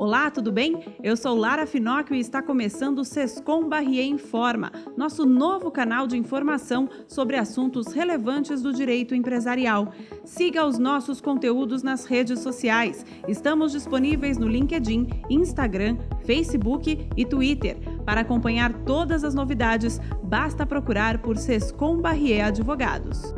Olá, tudo bem? Eu sou Lara Finocchio e está começando o Sescom Barrier Informa, nosso novo canal de informação sobre assuntos relevantes do direito empresarial. Siga os nossos conteúdos nas redes sociais. Estamos disponíveis no LinkedIn, Instagram, Facebook e Twitter. Para acompanhar todas as novidades, basta procurar por Sescom Barrier Advogados.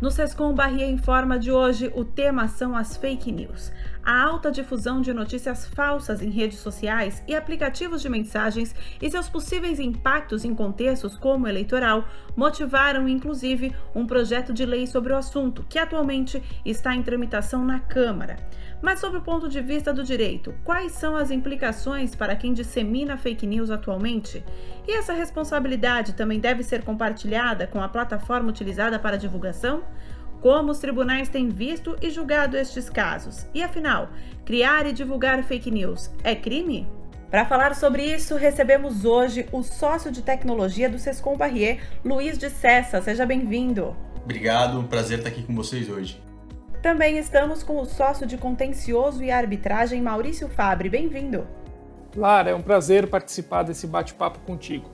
No Sescom Barrier Informa de hoje, o tema são as fake news. A alta difusão de notícias falsas em redes sociais e aplicativos de mensagens e seus possíveis impactos em contextos como eleitoral motivaram, inclusive, um projeto de lei sobre o assunto, que atualmente está em tramitação na Câmara. Mas, sob o ponto de vista do direito, quais são as implicações para quem dissemina fake news atualmente? E essa responsabilidade também deve ser compartilhada com a plataforma utilizada para divulgação? Como os tribunais têm visto e julgado estes casos? E afinal, criar e divulgar fake news é crime? Para falar sobre isso, recebemos hoje o sócio de tecnologia do Sescom Barrier, Luiz de Cessa. Seja bem-vindo. Obrigado, um prazer estar aqui com vocês hoje. Também estamos com o sócio de contencioso e arbitragem, Maurício Fabre. Bem-vindo. Lara, é um prazer participar desse bate-papo contigo.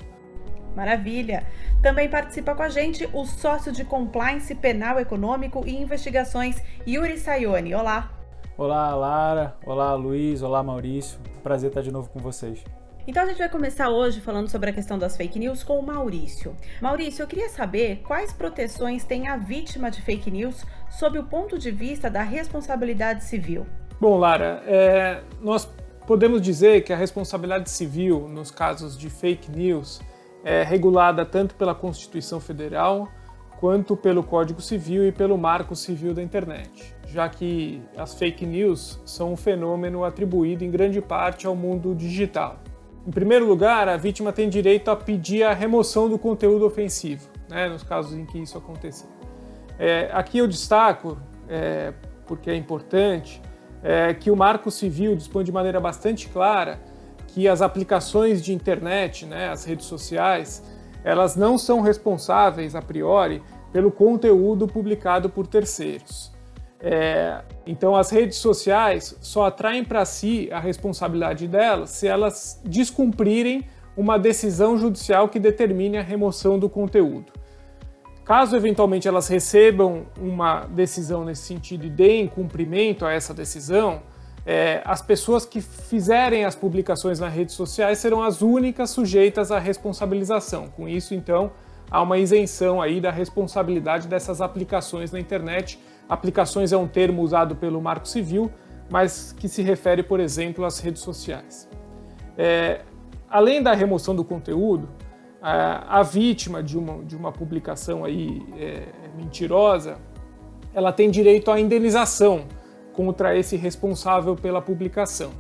Maravilha! Também participa com a gente o sócio de compliance penal econômico e investigações, Yuri Sayoni. Olá! Olá, Lara. Olá, Luiz. Olá, Maurício. Prazer estar de novo com vocês. Então a gente vai começar hoje falando sobre a questão das fake news com o Maurício. Maurício, eu queria saber quais proteções tem a vítima de fake news sob o ponto de vista da responsabilidade civil. Bom, Lara, é, nós podemos dizer que a responsabilidade civil nos casos de fake news é regulada tanto pela Constituição Federal quanto pelo Código Civil e pelo Marco Civil da Internet, já que as fake news são um fenômeno atribuído em grande parte ao mundo digital. Em primeiro lugar, a vítima tem direito a pedir a remoção do conteúdo ofensivo, né, nos casos em que isso acontecer. É, aqui eu destaco, é, porque é importante, é, que o Marco Civil dispõe de maneira bastante clara que as aplicações de internet, né, as redes sociais, elas não são responsáveis a priori pelo conteúdo publicado por terceiros. É, então, as redes sociais só atraem para si a responsabilidade delas se elas descumprirem uma decisão judicial que determine a remoção do conteúdo. Caso eventualmente elas recebam uma decisão nesse sentido e deem cumprimento a essa decisão, é, as pessoas que fizerem as publicações nas redes sociais serão as únicas sujeitas à responsabilização. Com isso, então, há uma isenção aí da responsabilidade dessas aplicações na internet Aplicações é um termo usado pelo Marco Civil, mas que se refere, por exemplo, às redes sociais. É, além da remoção do conteúdo, a, a vítima de uma, de uma publicação aí, é, mentirosa, ela tem direito à indenização contra esse responsável pela publicação.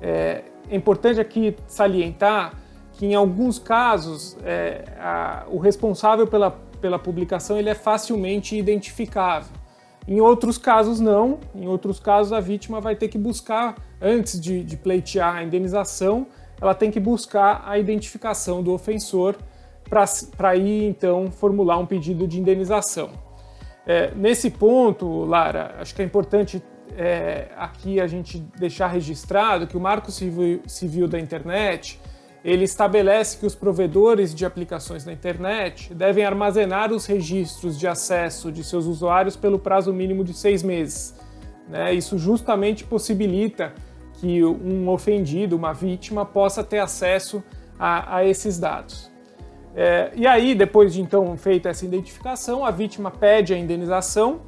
É, é importante aqui salientar que em alguns casos é, a, o responsável pela, pela publicação ele é facilmente identificável. Em outros casos, não. Em outros casos, a vítima vai ter que buscar, antes de, de pleitear a indenização, ela tem que buscar a identificação do ofensor para ir, então, formular um pedido de indenização. É, nesse ponto, Lara, acho que é importante é, aqui a gente deixar registrado que o Marco Civil, da Internet ele estabelece que os provedores de aplicações na internet devem armazenar os registros de acesso de seus usuários pelo prazo mínimo de seis meses. Né? Isso justamente possibilita que um ofendido, uma vítima, possa ter acesso a, a esses dados. É, e aí, depois de então feita essa identificação, a vítima pede a indenização,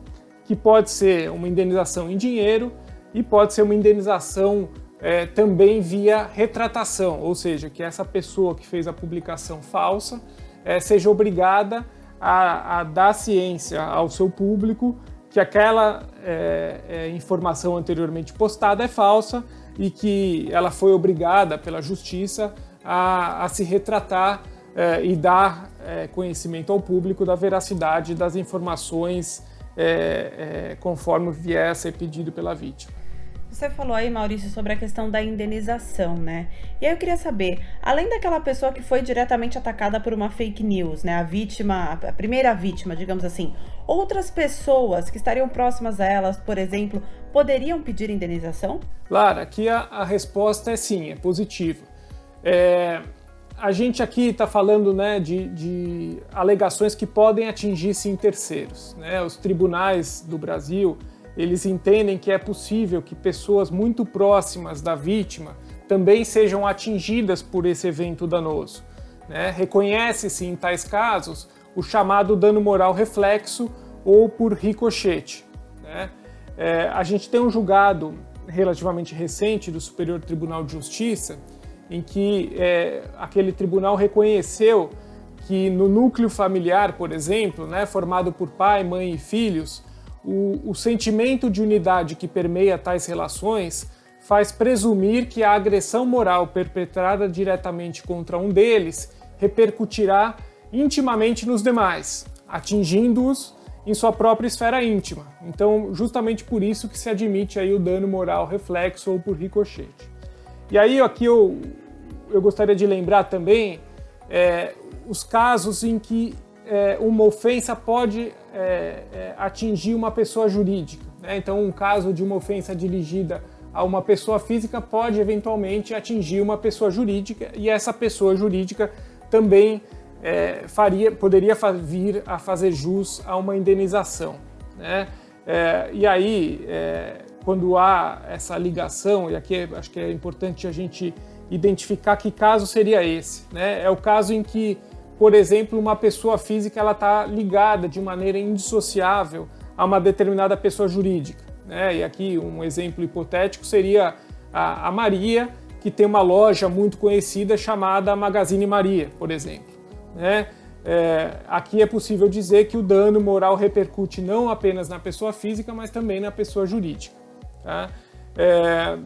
que pode ser uma indenização em dinheiro e pode ser uma indenização é, também via retratação, ou seja, que essa pessoa que fez a publicação falsa é, seja obrigada a, a, dar ciência ao seu público que aquela é, é informação anteriormente postada é falsa e que ela foi obrigada pela justiça a, a se retratar é, e dar é, conhecimento ao público da veracidade das informações conforme vier a ser pedido pela vítima. Você falou aí, Maurício, sobre a questão da indenização, né? E aí eu queria saber, além daquela pessoa que foi diretamente atacada por uma fake news, né? A vítima, a primeira vítima, digamos assim, outras pessoas que estariam próximas a elas, por exemplo, poderiam pedir indenização? Lara, aqui a, a resposta é sim, é positiva. É, a gente aqui está falando né, de, de, alegações que podem atingir sim terceiros. Né? Os tribunais do Brasil eles entendem que é possível que pessoas muito próximas da vítima também sejam atingidas por esse evento danoso. Né? Reconhece-se em tais casos o chamado dano moral reflexo ou por ricochete. Né? É, a gente tem um julgado relativamente recente do Superior Tribunal de Justiça em que é, aquele tribunal reconheceu que no núcleo familiar, por exemplo, né, formado por pai, mãe e filhos, o, o sentimento de unidade que permeia tais relações faz presumir que a agressão moral perpetrada diretamente contra um deles repercutirá intimamente nos demais, atingindo-os em sua própria esfera íntima. Então, justamente por isso que se admite aí o dano moral reflexo ou por ricochete. E aí aqui eu, eu gostaria de lembrar também é, os casos em que é, uma ofensa pode é, é, atingir uma pessoa jurídica. Né? Então, um caso de uma ofensa dirigida a uma pessoa física pode eventualmente atingir uma pessoa jurídica e essa pessoa jurídica também é, faria, poderia vir a fazer jus a uma indenização. Né? É, e aí, quando há essa ligação, e aqui acho que é importante a gente identificar que caso seria esse. Né? É o caso em que por exemplo, uma pessoa física ela está ligada de maneira indissociável a uma determinada pessoa jurídica. Né? E aqui um exemplo hipotético seria a, a Maria, que tem uma loja muito conhecida chamada Magazine Maria, por exemplo. Né? É, aqui é possível dizer que o dano moral repercute não apenas na pessoa física, mas também na pessoa jurídica. Tá? É,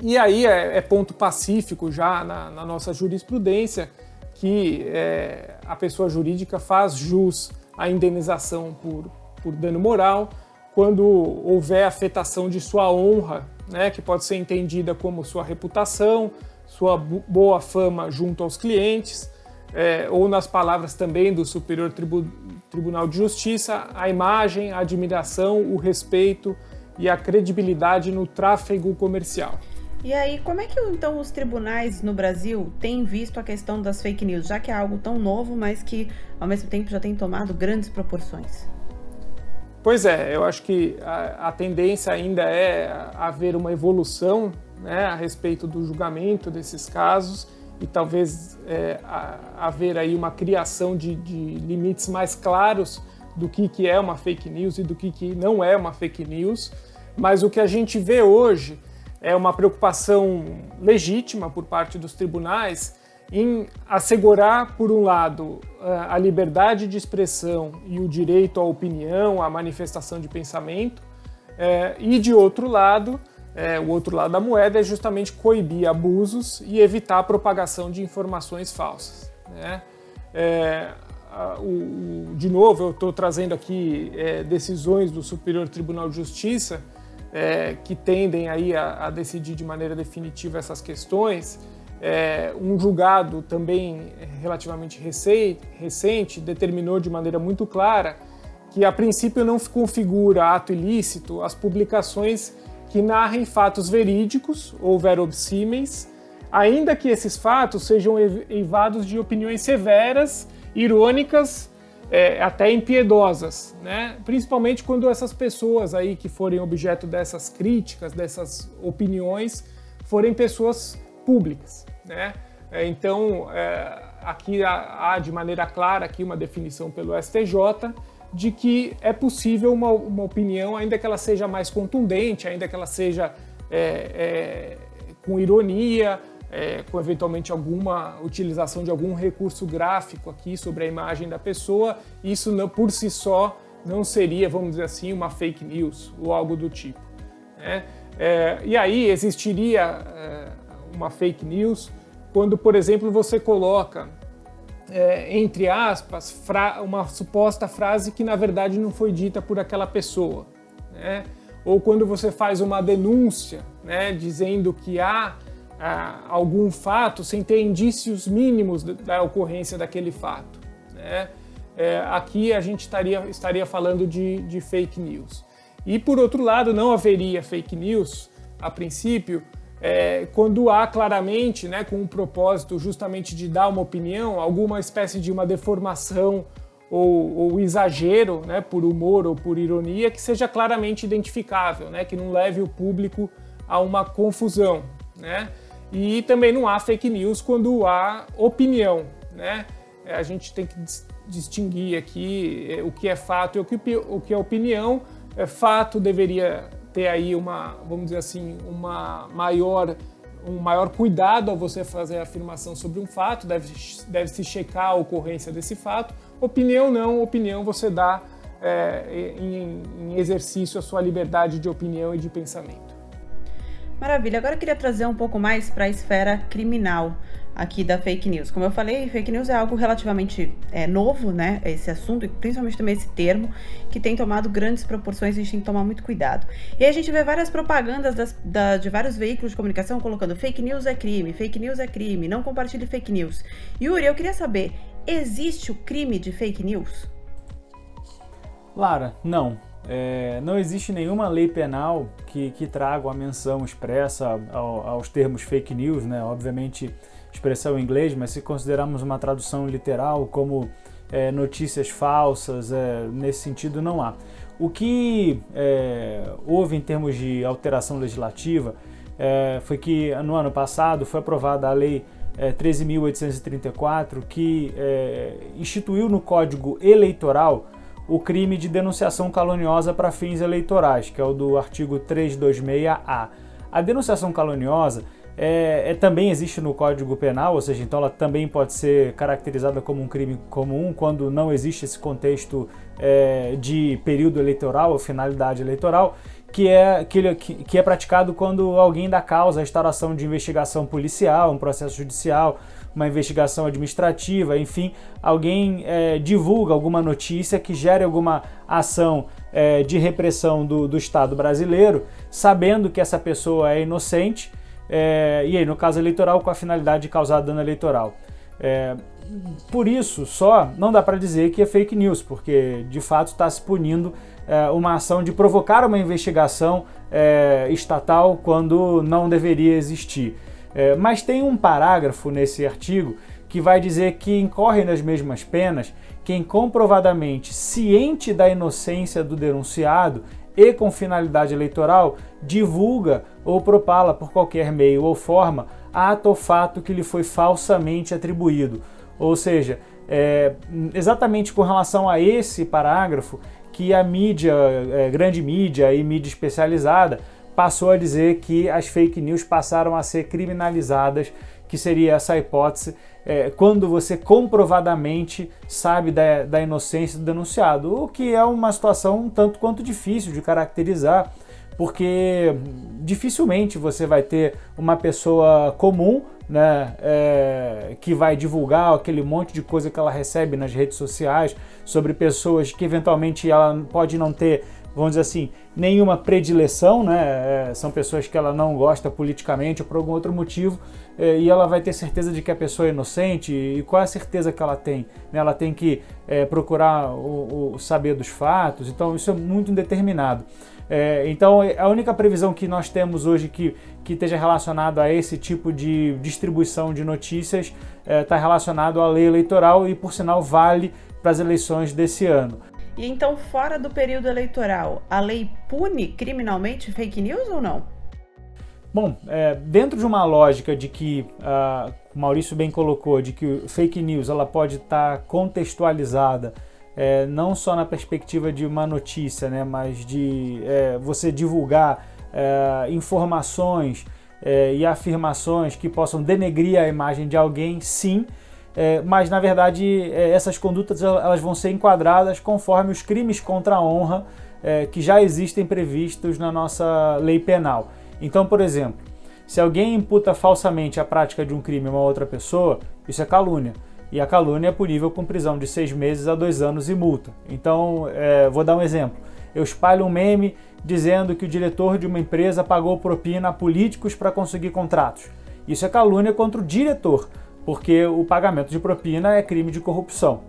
e aí é, é, ponto pacífico já na, na nossa jurisprudência que é, a pessoa jurídica faz jus à indenização por, por dano moral quando houver afetação de sua honra, né, que pode ser entendida como sua reputação, sua boa fama junto aos clientes, é, ou nas palavras também do Superior Tribu Tribunal de Justiça, a imagem, a admiração, o respeito e a credibilidade no tráfego comercial. E aí, como é que então os tribunais no Brasil têm visto a questão das fake news, já que é algo tão novo, mas que ao mesmo tempo já tem tomado grandes proporções? Pois é, eu acho que a, a tendência ainda é haver uma evolução né, a respeito do julgamento desses casos e talvez é, a, haver aí uma criação de, de, limites mais claros do que, que é uma fake news e do que, que não é uma fake news. Mas o que a gente vê hoje é uma preocupação legítima por parte dos tribunais em assegurar, por um lado, a liberdade de expressão e o direito à opinião, à manifestação de pensamento, é, e de outro lado, é, o outro lado da moeda é justamente coibir abusos e evitar a propagação de informações falsas. Né? De novo, eu estou trazendo aqui decisões do Superior Tribunal de Justiça é, que tendem aí a, a, decidir de maneira definitiva essas questões. É, um julgado também relativamente recente determinou de maneira muito clara que a princípio não configura ato ilícito as publicações que narrem fatos verídicos ou verossímeis, ainda que esses fatos sejam eivados de opiniões severas, irônicas é, até impiedosas, né? principalmente quando essas pessoas aí que forem objeto dessas críticas, dessas opiniões, forem pessoas públicas. Né? É, então, é, aqui há, há, de maneira clara aqui uma definição pelo STJ de que é possível uma, uma opinião, ainda que ela seja mais contundente, ainda que ela seja é, é, com ironia, é, com eventualmente alguma utilização de algum recurso gráfico aqui sobre a imagem da pessoa, isso não, por si só não seria, vamos dizer assim, uma fake news ou algo do tipo. Né? É, e aí existiria é, uma fake news quando, por exemplo, você coloca, é, entre aspas, uma suposta frase que na verdade não foi dita por aquela pessoa. Né? ou quando você faz uma denúncia, né, dizendo que há algum fato sem ter indícios mínimos da ocorrência daquele fato. Né? É, aqui a gente estaria, estaria falando de, de fake news. E por outro lado, não haveria fake news, a princípio, é, quando há claramente, né, com o um propósito justamente de dar uma opinião, alguma espécie de uma deformação ou, ou, exagero, né, por humor ou por ironia, que seja claramente identificável, né, que não leve o público a uma confusão. Né? E também não há fake news quando há opinião. Né? A gente tem que distinguir aqui é, o que é fato e o que, é opinião. É, fato deveria ter aí uma, vamos dizer assim, uma maior um maior cuidado ao você fazer a afirmação sobre um fato, deve, deve checar a ocorrência desse fato. Opinião não, opinião você dá é, em, em exercício a sua liberdade de opinião e de pensamento. Maravilha, agora eu queria trazer um pouco mais para a esfera criminal aqui da fake news. Como eu falei, fake news é algo relativamente é, novo, né? Esse assunto, e principalmente também esse termo, que tem tomado grandes proporções, a gente tem que tomar muito cuidado. E a gente vê várias propagandas das, da, de vários veículos de comunicação colocando fake news é crime, fake news é crime, não compartilhe fake news. Yuri, eu queria saber, existe o crime de fake news? Lara, não. É, não existe nenhuma lei penal que, que traga a menção expressa ao, aos termos fake news, né? Obviamente, expressão em inglês, mas se considerarmos uma tradução literal como é, notícias falsas, é, nesse sentido não há. O que é, houve em termos de alteração legislativa é, foi que no ano passado foi aprovada a Lei 13.834, é, que é, instituiu no Código Eleitoral o crime de denunciação caluniosa para fins eleitorais, que é o do artigo 326A. A denunciação caluniosa é, é, também existe no Código Penal, ou seja, então ela também pode ser caracterizada como um crime comum quando não existe esse contexto é, de período eleitoral ou finalidade eleitoral, que é, que, que é praticado quando alguém dá causa à instauração de investigação policial, um processo judicial, uma investigação administrativa, enfim, alguém é, divulga alguma notícia que gere alguma ação é, de repressão do, do Estado brasileiro, sabendo que essa pessoa é inocente é, e aí, no caso eleitoral, com a finalidade de causar dano eleitoral. É, por isso, só não dá para dizer que é fake news, porque de fato está se punindo é, uma ação de provocar uma investigação é, estatal quando não deveria existir. É, mas tem um parágrafo nesse artigo que vai dizer que incorre nas mesmas penas quem comprovadamente ciente da inocência do denunciado e com finalidade eleitoral, divulga ou propala por qualquer meio ou forma ato ou fato que lhe foi falsamente atribuído. Ou seja, é, exatamente com relação a esse parágrafo que a mídia, é, grande mídia e mídia especializada passou a dizer que as fake news passaram a ser criminalizadas, que seria essa hipótese é, quando você comprovadamente sabe da, da inocência do denunciado, o que é uma situação um tanto quanto difícil de caracterizar, porque dificilmente você vai ter uma pessoa comum né, é, que vai divulgar aquele monte de coisa que ela recebe nas redes sociais sobre pessoas que eventualmente ela pode não ter vamos dizer assim, nenhuma predileção, né? É, são pessoas que ela não gosta politicamente ou por algum outro motivo, é, e ela vai ter certeza de que a pessoa é inocente. E qual é a certeza que ela tem? Né? Ela tem que é, procurar o, o, saber dos fatos, então isso é muito indeterminado. É, então a única previsão que nós temos hoje que, que esteja relacionado a esse tipo de distribuição de notícias está é, relacionado à lei eleitoral e, por sinal, vale para as eleições desse ano. E então, fora do período eleitoral, a lei pune criminalmente fake news ou não? Bom, é, dentro de uma lógica de que uh, Maurício bem colocou, de que fake news ela pode estar tá contextualizada é, não só na perspectiva de uma notícia, né, mas de é, você divulgar é, informações é, e afirmações que possam denegrir a imagem de alguém, sim, é, mas na verdade é, essas condutas elas vão ser enquadradas conforme os crimes contra a honra é, que já existem previstos na nossa lei penal. Então, por exemplo, se alguém imputa falsamente a prática de um crime a uma outra pessoa, isso é calúnia. E a calúnia é punível com prisão de seis meses a dois anos e multa. Então, é, vou dar um exemplo. eu espalho um meme dizendo que o diretor de uma empresa pagou propina a políticos para conseguir contratos. Isso é calúnia contra o diretor, porque o pagamento de propina é crime de corrupção.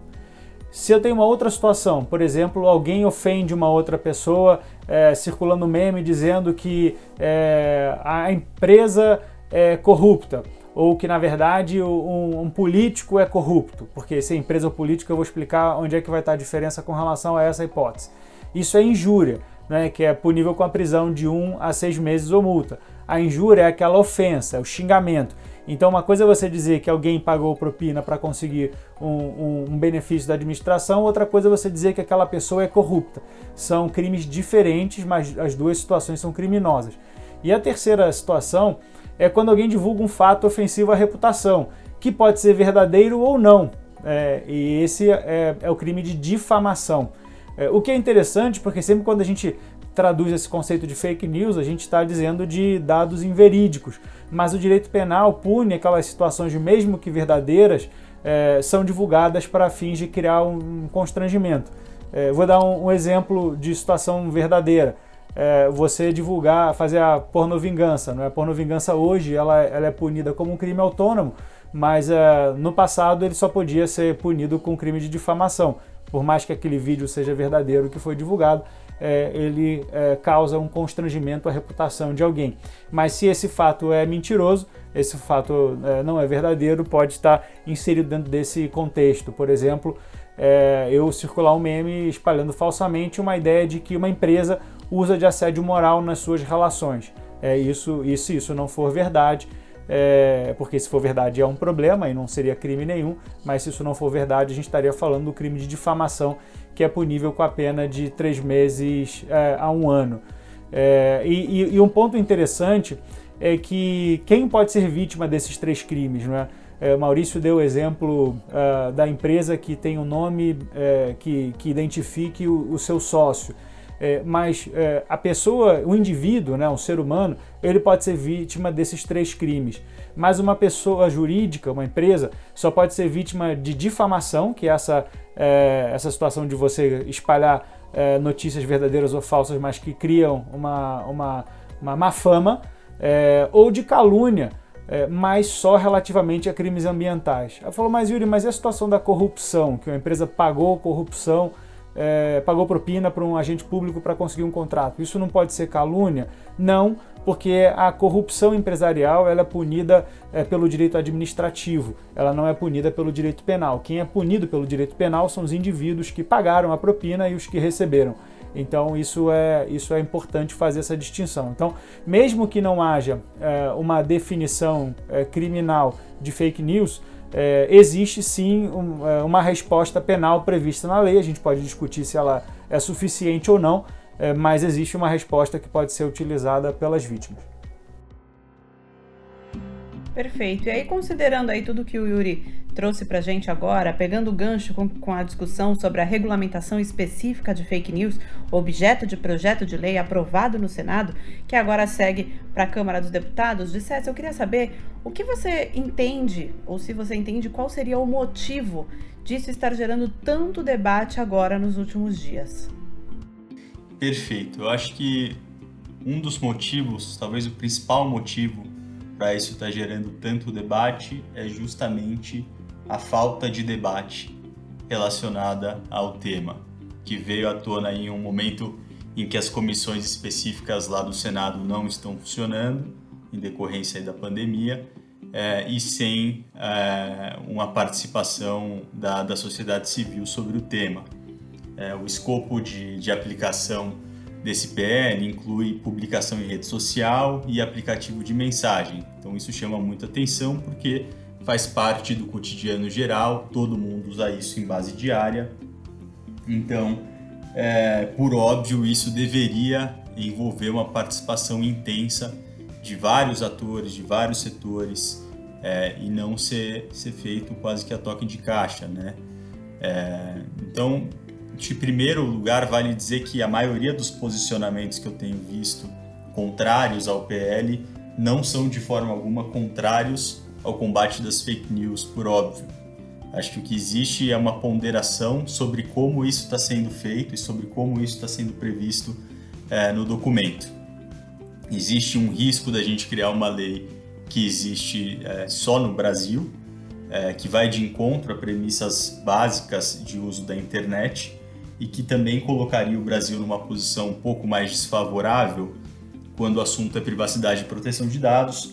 Se eu tenho uma outra situação, por exemplo, alguém ofende uma outra pessoa é, circulando meme dizendo que é, a empresa é corrupta, ou que na verdade um, um, político é corrupto, porque se é empresa ou político eu vou explicar onde é que vai estar a diferença com relação a essa hipótese. Isso é injúria, né, que é punível com a prisão de um a seis meses ou multa. A injúria é aquela ofensa, é o xingamento. Então, uma coisa é você dizer que alguém pagou propina para conseguir um, um, um, benefício da administração, outra coisa é você dizer que aquela pessoa é corrupta. São crimes diferentes, mas as duas situações são criminosas. E a terceira situação é quando alguém divulga um fato ofensivo à reputação, que pode ser verdadeiro ou não. É, e esse é, é, o crime de difamação. É, o que é interessante, porque sempre quando a gente traduz esse conceito de fake news, a gente está dizendo de dados inverídicos. Mas o direito penal pune aquelas situações, mesmo que verdadeiras, é, são divulgadas para fins de criar um constrangimento. É, vou dar um, um, exemplo de situação verdadeira. É, você divulgar, fazer a pornovingança. Não é? A pornovingança hoje ela, ela é punida como um crime autônomo, mas é, no passado ele só podia ser punido com crime de difamação. Por mais que aquele vídeo seja verdadeiro que foi divulgado, é, ele é, causa um constrangimento à reputação de alguém. Mas se esse fato é mentiroso, esse fato é, não é verdadeiro, pode estar inserido dentro desse contexto. Por exemplo, é, eu circular um meme espalhando falsamente uma ideia de que uma empresa usa de assédio moral nas suas relações. É isso, se isso não for verdade, é, porque se for verdade é um problema e não seria crime nenhum, mas se isso não for verdade, a gente estaria falando do crime de difamação que é punível com a pena de três meses é, a um ano. É, e, e, um ponto interessante é que quem pode ser vítima desses três crimes, não é? é Maurício deu o exemplo uh, da empresa que tem um nome é, que, que identifique o, o seu sócio. É, mas é, a pessoa, o indivíduo, né, um ser humano, ele pode ser vítima desses três crimes. Mas uma pessoa jurídica, uma empresa, só pode ser vítima de difamação, que é essa, é, essa situação de você espalhar é, notícias verdadeiras ou falsas, mas que criam uma, uma, uma má fama, é, ou de calúnia, é, mas só relativamente a crimes ambientais. Ela falou, mas Yuri, mas e a situação da corrupção, que uma empresa pagou corrupção é, pagou propina para um agente público para conseguir um contrato. Isso não pode ser calúnia? Não, porque a corrupção empresarial ela é punida é, pelo direito administrativo, ela não é punida pelo direito penal. Quem é punido pelo direito penal são os indivíduos que pagaram a propina e os que receberam. Então isso é, isso é importante fazer essa distinção. Então, mesmo que não haja é, uma definição é, criminal de fake news, é, existe sim um, é, uma resposta penal prevista na lei. A gente pode discutir se ela é suficiente ou não, é, mas existe uma resposta que pode ser utilizada pelas vítimas. Perfeito. E aí, considerando aí tudo que o Yuri trouxe para gente agora, pegando o gancho com, com, a discussão sobre a regulamentação específica de fake news, objeto de projeto de lei aprovado no Senado, que agora segue para a Câmara dos Deputados, dissesse, eu queria saber o que você entende, ou se você entende qual seria o motivo disso estar gerando tanto debate agora nos últimos dias. Perfeito. Eu acho que um dos motivos, talvez o principal motivo para isso estar gerando tanto debate é justamente a falta de debate relacionada ao tema, que veio à tona em um momento em que as comissões específicas lá do Senado não estão funcionando, em decorrência da pandemia, é, e sem é, uma participação da, da sociedade civil sobre o tema. É, o escopo de, de aplicação desse PL inclui publicação em rede social e aplicativo de mensagem. Então isso chama muita atenção porque faz parte do cotidiano geral, todo mundo usa isso em base diária. Então, é, por óbvio, isso deveria envolver uma participação intensa de vários atores, de vários setores, é, e não ser, ser feito quase que a toque de caixa, né? É, então, de primeiro lugar, vale dizer que a maioria dos posicionamentos que eu tenho visto contrários ao PL não são de forma alguma contrários ao combate das fake news, por óbvio. Acho que o que existe é uma ponderação sobre como isso está sendo feito e sobre como isso está sendo previsto é, no documento. Existe um risco da gente criar uma lei que existe é, só no Brasil, é, que vai de encontro a premissas básicas de uso da internet e que também colocaria o Brasil numa posição um pouco mais desfavorável quando o assunto é privacidade e proteção de dados,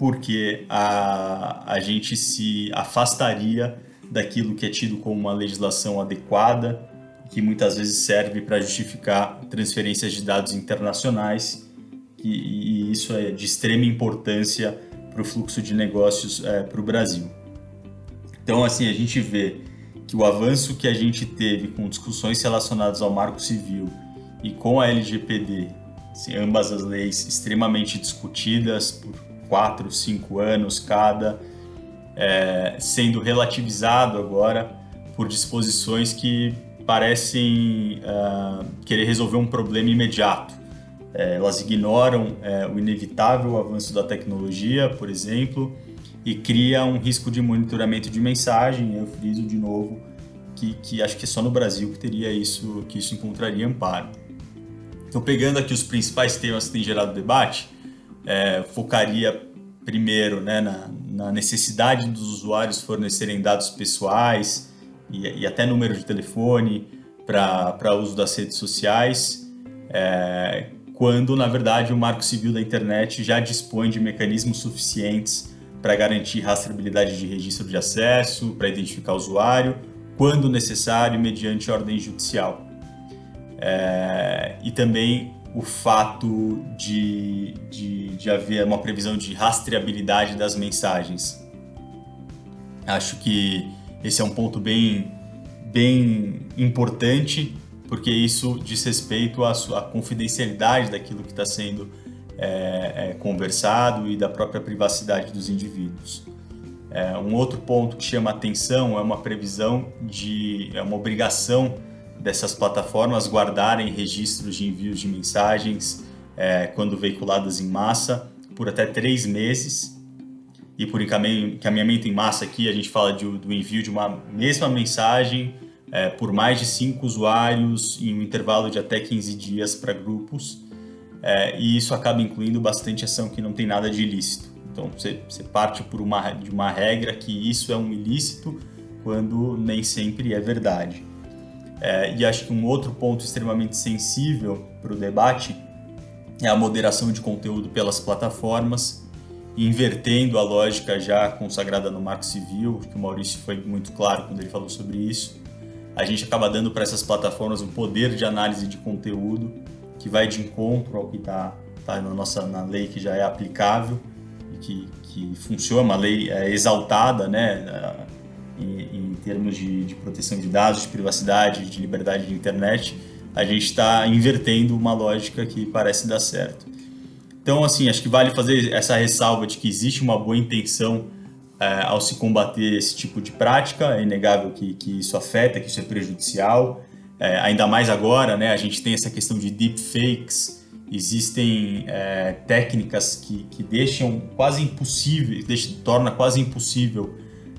porque a, a gente se afastaria daquilo que é tido como uma legislação adequada, que muitas vezes serve para justificar transferências de dados internacionais, e, e isso é de extrema importância para o fluxo de negócios é, para o Brasil. Então, assim, a gente vê que o avanço que a gente teve com discussões relacionadas ao Marco Civil e com a LGPD, assim, ambas as leis extremamente discutidas por quatro, cinco anos cada, é, sendo relativizado agora por disposições que parecem uh, querer resolver um problema imediato. É, elas ignoram é, o inevitável avanço da tecnologia, por exemplo, e cria um risco de monitoramento de mensagem. Eu friso de novo que, que acho que é só no Brasil que teria isso, que isso encontraria amparo. Então, pegando aqui os principais temas que têm gerado debate, é, focaria primeiro né, na, na, necessidade dos usuários fornecerem dados pessoais e, e até número de telefone para uso das redes sociais, é, quando na verdade o Marco Civil da Internet já dispõe de mecanismos suficientes para garantir rastreabilidade de registro de acesso, para identificar o usuário, quando necessário, mediante ordem judicial. É, e também o fato de, de, de haver uma previsão de rastreabilidade das mensagens. Acho que esse é um ponto bem, bem importante, porque isso diz respeito à, à confidencialidade daquilo que está sendo é, é, conversado e da própria privacidade dos indivíduos. É, um outro ponto que chama atenção é uma previsão de é uma obrigação dessas plataformas guardarem registros de envios de mensagens é, quando veiculadas em massa por até três meses. E por encaminhamento em massa aqui a gente fala de, do envio de uma mesma mensagem é, por mais de cinco usuários em um intervalo de até 15 dias para grupos é, e isso acaba incluindo bastante ação que não tem nada de ilícito. Então você, você parte por uma, de uma regra que isso é um ilícito quando nem sempre é verdade. É, e acho que um outro ponto extremamente sensível para o debate é a moderação de conteúdo pelas plataformas, invertendo a lógica já consagrada no Marco Civil, que o Maurício foi muito claro quando ele falou sobre isso. A gente acaba dando para essas plataformas um poder de análise de conteúdo que vai de encontro ao que está tá na nossa na lei que já é aplicável e que, que funciona, uma lei é, exaltada, né, termos de, de, proteção de dados, de privacidade, de liberdade de internet, a gente está invertendo uma lógica que parece dar certo. Então, assim, acho que vale fazer essa ressalva de que existe uma boa intenção é, ao se combater esse tipo de prática, é inegável que, que isso afeta, que isso é prejudicial, é, ainda mais agora, né, a gente tem essa questão de deepfakes, existem é, técnicas que, que deixam quase impossível, torna quase impossível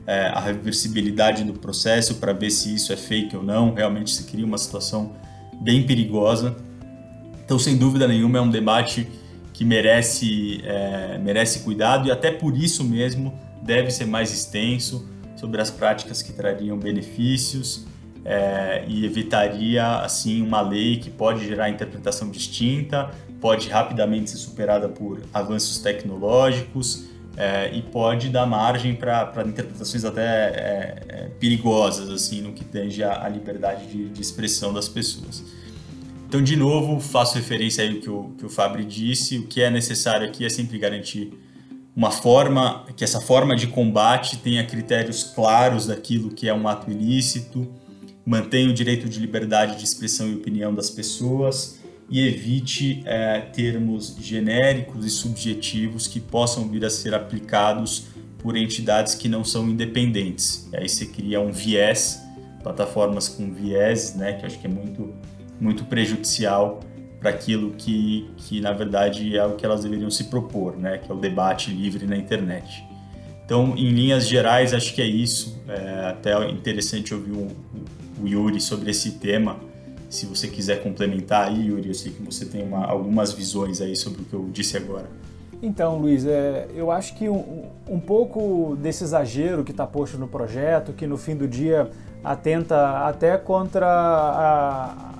é, a reversibilidade do processo para ver se isso é fake ou não, realmente se cria uma situação bem perigosa. Então, sem dúvida nenhuma, é um debate que merece, é, merece cuidado e até por isso mesmo deve ser mais extenso sobre as práticas que trariam benefícios é, e evitaria assim uma lei que pode gerar interpretação distinta, pode rapidamente ser superada por avanços tecnológicos é, e pode dar margem para interpretações até é, é, perigosas assim no que tange à liberdade de, de, expressão das pessoas. Então, de novo, faço referência aí ao que o, que o Fabri disse, o que é necessário aqui é sempre garantir uma forma, que essa forma de combate tenha critérios claros daquilo que é um ato ilícito, mantenha o direito de liberdade de expressão e opinião das pessoas e evite é, termos genéricos e subjetivos que possam vir a ser aplicados por entidades que não são independentes. E aí você cria um viés, plataformas com viés, né, que acho que é muito, muito prejudicial para aquilo que, que, na verdade, é o que elas deveriam se propor, né, que é o debate livre na internet. Então, em linhas gerais, acho que é isso. É até interessante ouvir o, o Yuri sobre esse tema. Se você quiser complementar aí, Yuri, eu sei que você tem uma, algumas visões aí sobre o que eu disse agora. Então, Luiz, é, eu acho que um, um pouco desse exagero que está posto no projeto, que no fim do dia atenta até contra a,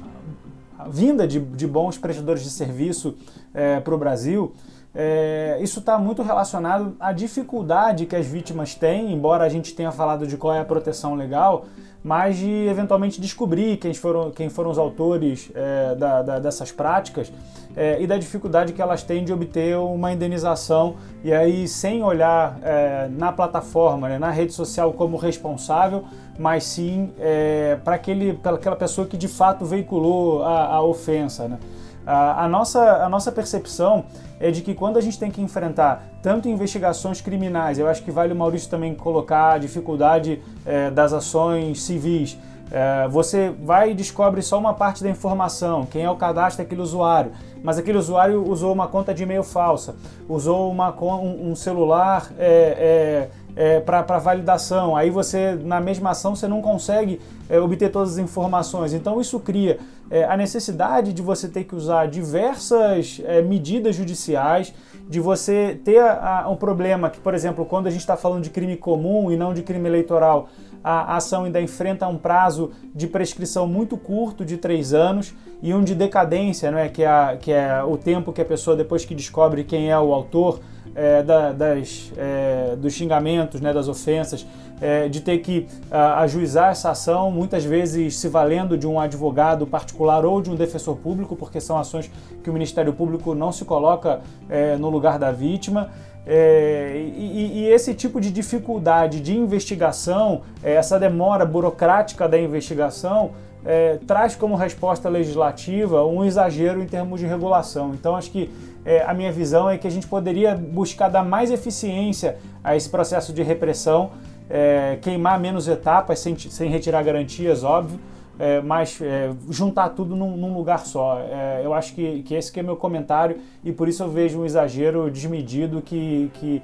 a vinda de, de, bons prestadores de serviço é, para o Brasil, é, isso está muito relacionado à dificuldade que as vítimas têm, embora a gente tenha falado de qual é a proteção legal, mas de eventualmente descobrir quem foram, quem foram os autores é, da, da, dessas práticas é, e da dificuldade que elas têm de obter uma indenização e aí sem olhar é, na plataforma, né, na rede social como responsável, mas sim é, para aquela pessoa que de fato veiculou a, a ofensa. Né? A, nossa, a nossa percepção é de que quando a gente tem que enfrentar tanto investigações criminais, eu acho que vale o Maurício também colocar a dificuldade é, das ações civis. É, você vai e descobre só uma parte da informação, quem é o cadastro daquele usuário, mas aquele usuário usou uma conta de e-mail falsa, usou uma, um, um celular é, é, é para validação, aí você, na mesma ação, você não consegue é, obter todas as informações. Então isso cria é, a necessidade de você ter que usar diversas é, medidas judiciais, de você ter a, a, um problema que, por exemplo, quando a gente está falando de crime comum e não de crime eleitoral, a, a ação ainda enfrenta um prazo de prescrição muito curto, de três anos, e um de decadência, não é? que, é, que é o tempo que a pessoa, depois que descobre quem é o autor, é, da, das, é, dos xingamentos, né, das ofensas, é, de ter que a, ajuizar essa ação, muitas vezes se valendo de um advogado particular ou de um defensor público, porque são ações que o Ministério Público não se coloca é, no lugar da vítima. É, e, e, esse tipo de dificuldade de investigação, é, essa demora burocrática da investigação, é, traz como resposta legislativa um exagero em termos de regulação. Então, acho que é, a minha visão é que a gente poderia buscar dar mais eficiência a esse processo de repressão, é, queimar menos etapas sem, sem retirar garantias, óbvio, é, mas é, juntar tudo num, num lugar só. É, eu acho que, que esse que é meu comentário e por isso eu vejo um exagero desmedido que, que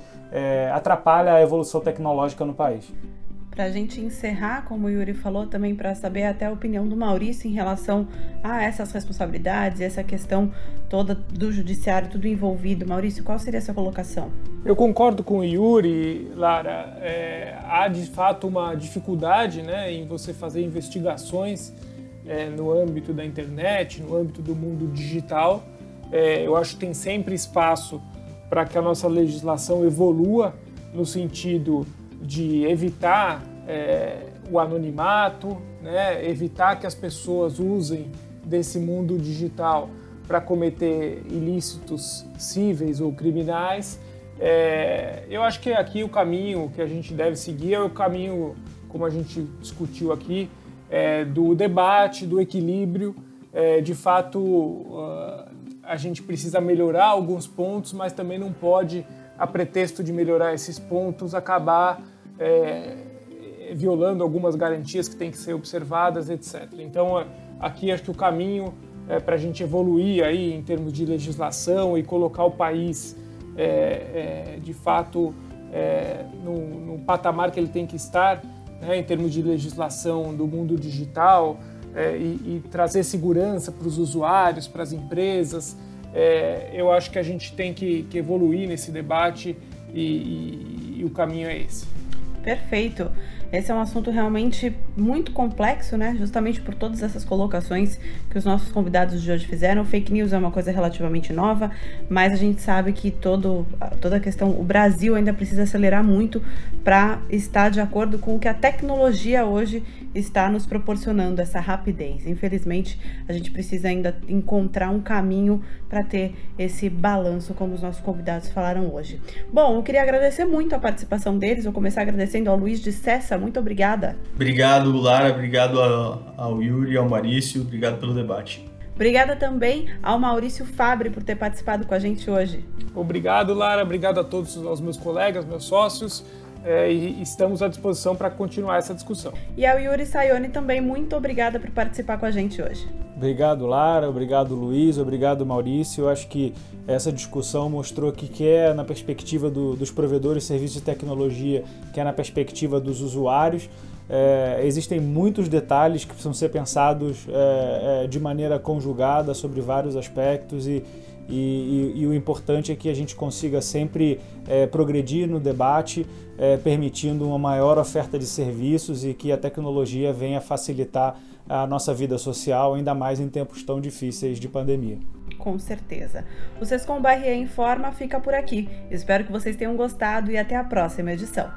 atrapalha a evolução tecnológica no país para a gente encerrar, como o Yuri falou, também para saber até a opinião do Maurício em relação a essas responsabilidades, essa questão toda do judiciário, tudo envolvido. Maurício, qual seria a sua colocação? Eu concordo com o Yuri, Lara. É, há de fato uma dificuldade né, em você fazer investigações é, no âmbito da internet, no âmbito do mundo digital. É, eu acho que tem sempre espaço para que a nossa legislação evolua no sentido de evitar é, o anonimato, né, evitar que as pessoas usem desse mundo digital para cometer ilícitos cíveis ou criminais. É, eu acho que aqui o caminho que a gente deve seguir é o caminho, como a gente discutiu aqui, é, do debate, do equilíbrio. É, de fato, uh, a gente precisa melhorar alguns pontos, mas também não pode a pretexto de melhorar esses pontos, acabar é, violando algumas garantias que têm que ser observadas, etc. Então, aqui acho que o caminho é, para a gente evoluir aí em termos de legislação e colocar o país é, é, de fato é, no, no, patamar que ele tem que estar, né, em termos de legislação do mundo digital é, e, e, trazer segurança para os usuários, para as empresas. É, eu acho que a gente tem que, que evoluir nesse debate e, e, e o caminho é esse. Perfeito. Esse é um assunto realmente muito complexo, né? Justamente por todas essas colocações que os nossos convidados de hoje fizeram. Fake news é uma coisa relativamente nova, mas a gente sabe que todo, toda a questão, o Brasil ainda precisa acelerar muito para estar de acordo com o que a tecnologia hoje está nos proporcionando, essa rapidez. Infelizmente, a gente precisa ainda encontrar um caminho para ter esse balanço, como os nossos convidados falaram hoje. Bom, eu queria agradecer muito a participação deles. Vou começar agradecendo ao Luiz de Cessa muito obrigada. Obrigado, Lara. Obrigado ao Yuri e ao Maurício. Obrigado pelo debate. Obrigada também ao Maurício Fabre por ter participado com a gente hoje. Obrigado, Lara. Obrigado a todos os meus colegas, meus sócios. É, e estamos à disposição para continuar essa discussão. E ao Yuri Sayone também, muito obrigada por participar com a gente hoje. Obrigado, Lara. Obrigado, Luiz. Obrigado, Maurício. Eu acho que essa discussão mostrou que quer na perspectiva do, dos provedores de serviços de tecnologia, quer na perspectiva dos usuários. É, existem muitos detalhes que precisam ser pensados é, é, de maneira conjugada sobre vários aspectos e, e, e, e, o importante é que a gente consiga sempre é, progredir no debate, é, permitindo uma maior oferta de serviços e que a tecnologia venha facilitar a nossa vida social, ainda mais em tempos tão difíceis de pandemia. Com certeza. O Sescom Barrier Informa fica por aqui. Espero que vocês tenham gostado e até a próxima edição.